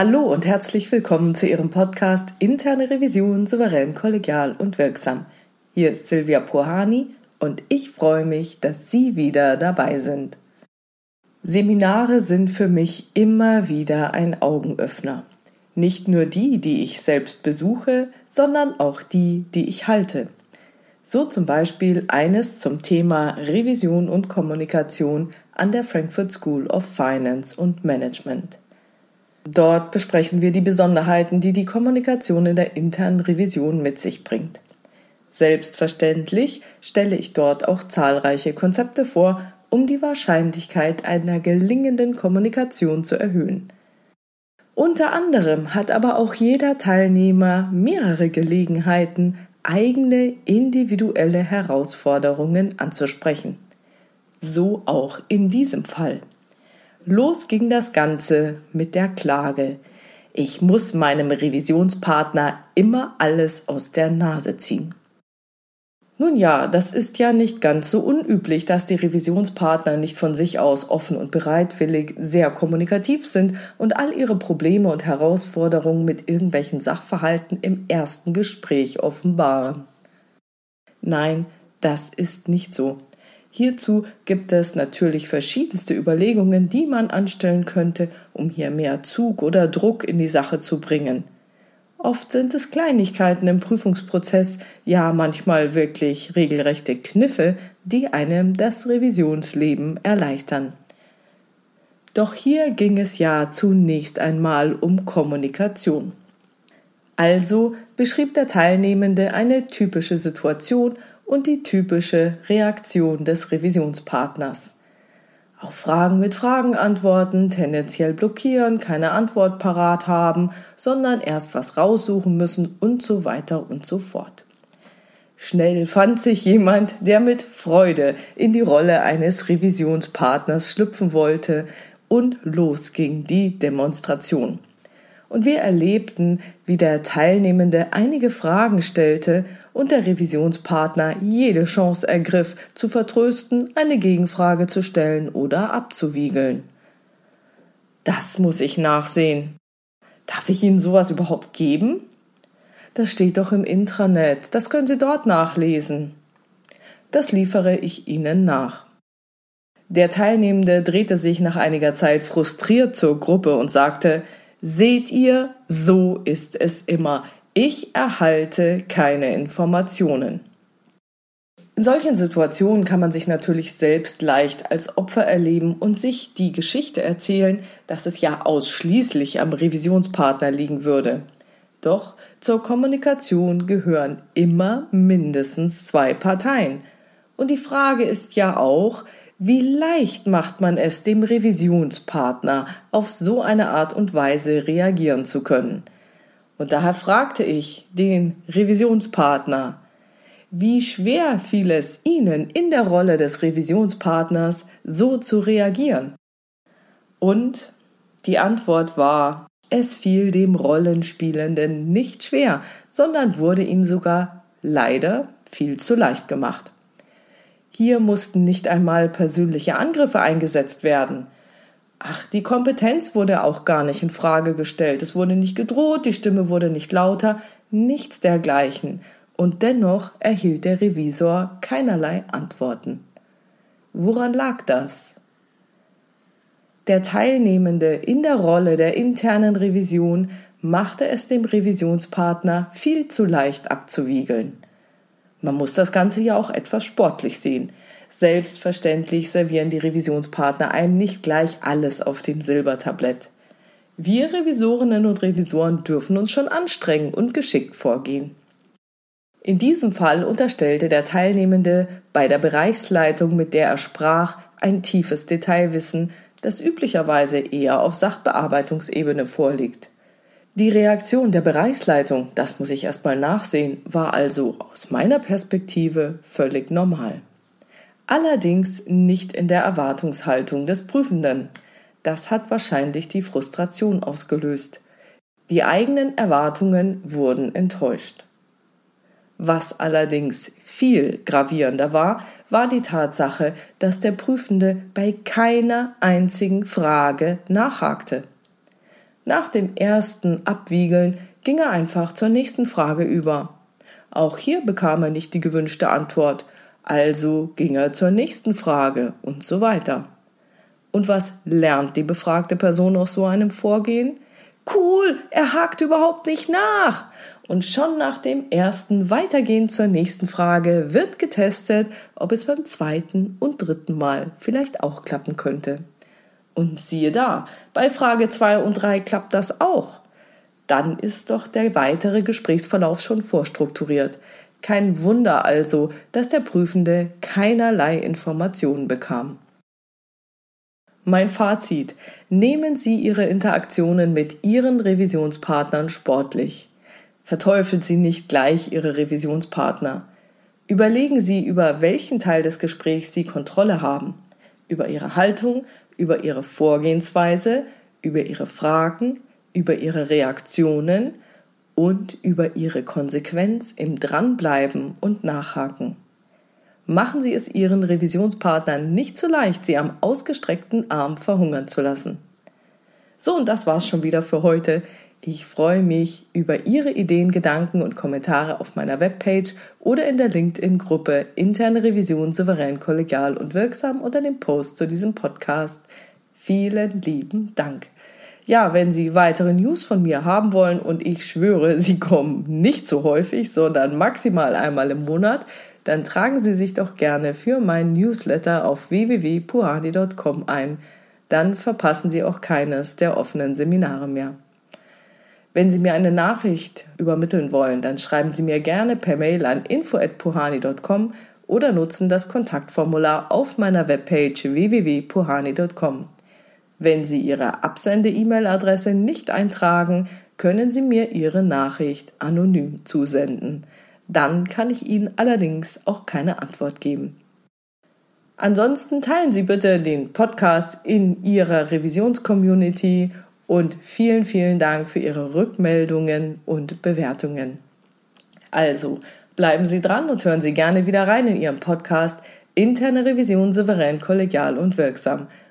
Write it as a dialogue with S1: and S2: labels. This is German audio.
S1: Hallo und herzlich willkommen zu Ihrem Podcast Interne Revision souverän, kollegial und wirksam. Hier ist Silvia Pohani und ich freue mich, dass Sie wieder dabei sind. Seminare sind für mich immer wieder ein Augenöffner. Nicht nur die, die ich selbst besuche, sondern auch die, die ich halte. So zum Beispiel eines zum Thema Revision und Kommunikation an der Frankfurt School of Finance und Management. Dort besprechen wir die Besonderheiten, die die Kommunikation in der internen Revision mit sich bringt. Selbstverständlich stelle ich dort auch zahlreiche Konzepte vor, um die Wahrscheinlichkeit einer gelingenden Kommunikation zu erhöhen. Unter anderem hat aber auch jeder Teilnehmer mehrere Gelegenheiten, eigene individuelle Herausforderungen anzusprechen. So auch in diesem Fall. Los ging das Ganze mit der Klage. Ich muss meinem Revisionspartner immer alles aus der Nase ziehen. Nun ja, das ist ja nicht ganz so unüblich, dass die Revisionspartner nicht von sich aus offen und bereitwillig sehr kommunikativ sind und all ihre Probleme und Herausforderungen mit irgendwelchen Sachverhalten im ersten Gespräch offenbaren. Nein, das ist nicht so. Hierzu gibt es natürlich verschiedenste Überlegungen, die man anstellen könnte, um hier mehr Zug oder Druck in die Sache zu bringen. Oft sind es Kleinigkeiten im Prüfungsprozess, ja manchmal wirklich regelrechte Kniffe, die einem das Revisionsleben erleichtern. Doch hier ging es ja zunächst einmal um Kommunikation. Also beschrieb der Teilnehmende eine typische Situation und die typische Reaktion des Revisionspartners. Auf Fragen mit Fragen antworten, tendenziell blockieren, keine Antwort parat haben, sondern erst was raussuchen müssen und so weiter und so fort. Schnell fand sich jemand, der mit Freude in die Rolle eines Revisionspartners schlüpfen wollte und los ging die Demonstration und wir erlebten, wie der Teilnehmende einige Fragen stellte und der Revisionspartner jede Chance ergriff, zu vertrösten, eine Gegenfrage zu stellen oder abzuwiegeln. Das muss ich nachsehen. Darf ich Ihnen sowas überhaupt geben? Das steht doch im Intranet, das können Sie dort nachlesen. Das liefere ich Ihnen nach. Der Teilnehmende drehte sich nach einiger Zeit frustriert zur Gruppe und sagte, Seht ihr, so ist es immer. Ich erhalte keine Informationen. In solchen Situationen kann man sich natürlich selbst leicht als Opfer erleben und sich die Geschichte erzählen, dass es ja ausschließlich am Revisionspartner liegen würde. Doch zur Kommunikation gehören immer mindestens zwei Parteien. Und die Frage ist ja auch, wie leicht macht man es dem Revisionspartner, auf so eine Art und Weise reagieren zu können? Und daher fragte ich den Revisionspartner, wie schwer fiel es Ihnen in der Rolle des Revisionspartners so zu reagieren? Und die Antwort war, es fiel dem Rollenspielenden nicht schwer, sondern wurde ihm sogar leider viel zu leicht gemacht. Hier mussten nicht einmal persönliche Angriffe eingesetzt werden. Ach, die Kompetenz wurde auch gar nicht in Frage gestellt. Es wurde nicht gedroht, die Stimme wurde nicht lauter, nichts dergleichen. Und dennoch erhielt der Revisor keinerlei Antworten. Woran lag das? Der Teilnehmende in der Rolle der internen Revision machte es dem Revisionspartner viel zu leicht abzuwiegeln. Man muss das Ganze ja auch etwas sportlich sehen. Selbstverständlich servieren die Revisionspartner einem nicht gleich alles auf dem Silbertablett. Wir Revisorinnen und Revisoren dürfen uns schon anstrengen und geschickt vorgehen. In diesem Fall unterstellte der Teilnehmende bei der Bereichsleitung, mit der er sprach, ein tiefes Detailwissen, das üblicherweise eher auf Sachbearbeitungsebene vorliegt. Die Reaktion der Bereichsleitung, das muss ich erstmal nachsehen, war also aus meiner Perspektive völlig normal. Allerdings nicht in der Erwartungshaltung des Prüfenden. Das hat wahrscheinlich die Frustration ausgelöst. Die eigenen Erwartungen wurden enttäuscht. Was allerdings viel gravierender war, war die Tatsache, dass der Prüfende bei keiner einzigen Frage nachhakte. Nach dem ersten Abwiegeln ging er einfach zur nächsten Frage über. Auch hier bekam er nicht die gewünschte Antwort, also ging er zur nächsten Frage und so weiter. Und was lernt die befragte Person aus so einem Vorgehen? Cool, er hakt überhaupt nicht nach. Und schon nach dem ersten Weitergehen zur nächsten Frage wird getestet, ob es beim zweiten und dritten Mal vielleicht auch klappen könnte. Und siehe da, bei Frage 2 und 3 klappt das auch. Dann ist doch der weitere Gesprächsverlauf schon vorstrukturiert. Kein Wunder also, dass der Prüfende keinerlei Informationen bekam. Mein Fazit. Nehmen Sie Ihre Interaktionen mit Ihren Revisionspartnern sportlich. Verteufeln Sie nicht gleich Ihre Revisionspartner. Überlegen Sie, über welchen Teil des Gesprächs Sie Kontrolle haben. Über Ihre Haltung, über ihre Vorgehensweise, über ihre Fragen, über ihre Reaktionen und über ihre Konsequenz im Dranbleiben und Nachhaken. Machen Sie es Ihren Revisionspartnern nicht zu leicht, Sie am ausgestreckten Arm verhungern zu lassen. So, und das war's schon wieder für heute. Ich freue mich über Ihre Ideen, Gedanken und Kommentare auf meiner Webpage oder in der LinkedIn-Gruppe Interne Revision souverän, kollegial und wirksam unter dem Post zu diesem Podcast. Vielen lieben Dank. Ja, wenn Sie weitere News von mir haben wollen und ich schwöre, sie kommen nicht so häufig, sondern maximal einmal im Monat, dann tragen Sie sich doch gerne für meinen Newsletter auf www.puhani.com ein. Dann verpassen Sie auch keines der offenen Seminare mehr. Wenn Sie mir eine Nachricht übermitteln wollen, dann schreiben Sie mir gerne per Mail an info@puhani.com oder nutzen das Kontaktformular auf meiner Webpage www.puhani.com. Wenn Sie Ihre Absende-E-Mail-Adresse nicht eintragen, können Sie mir Ihre Nachricht anonym zusenden. Dann kann ich Ihnen allerdings auch keine Antwort geben. Ansonsten teilen Sie bitte den Podcast in Ihrer Revisionscommunity und vielen, vielen Dank für Ihre Rückmeldungen und Bewertungen. Also, bleiben Sie dran und hören Sie gerne wieder rein in Ihrem Podcast Interne Revision souverän, kollegial und wirksam.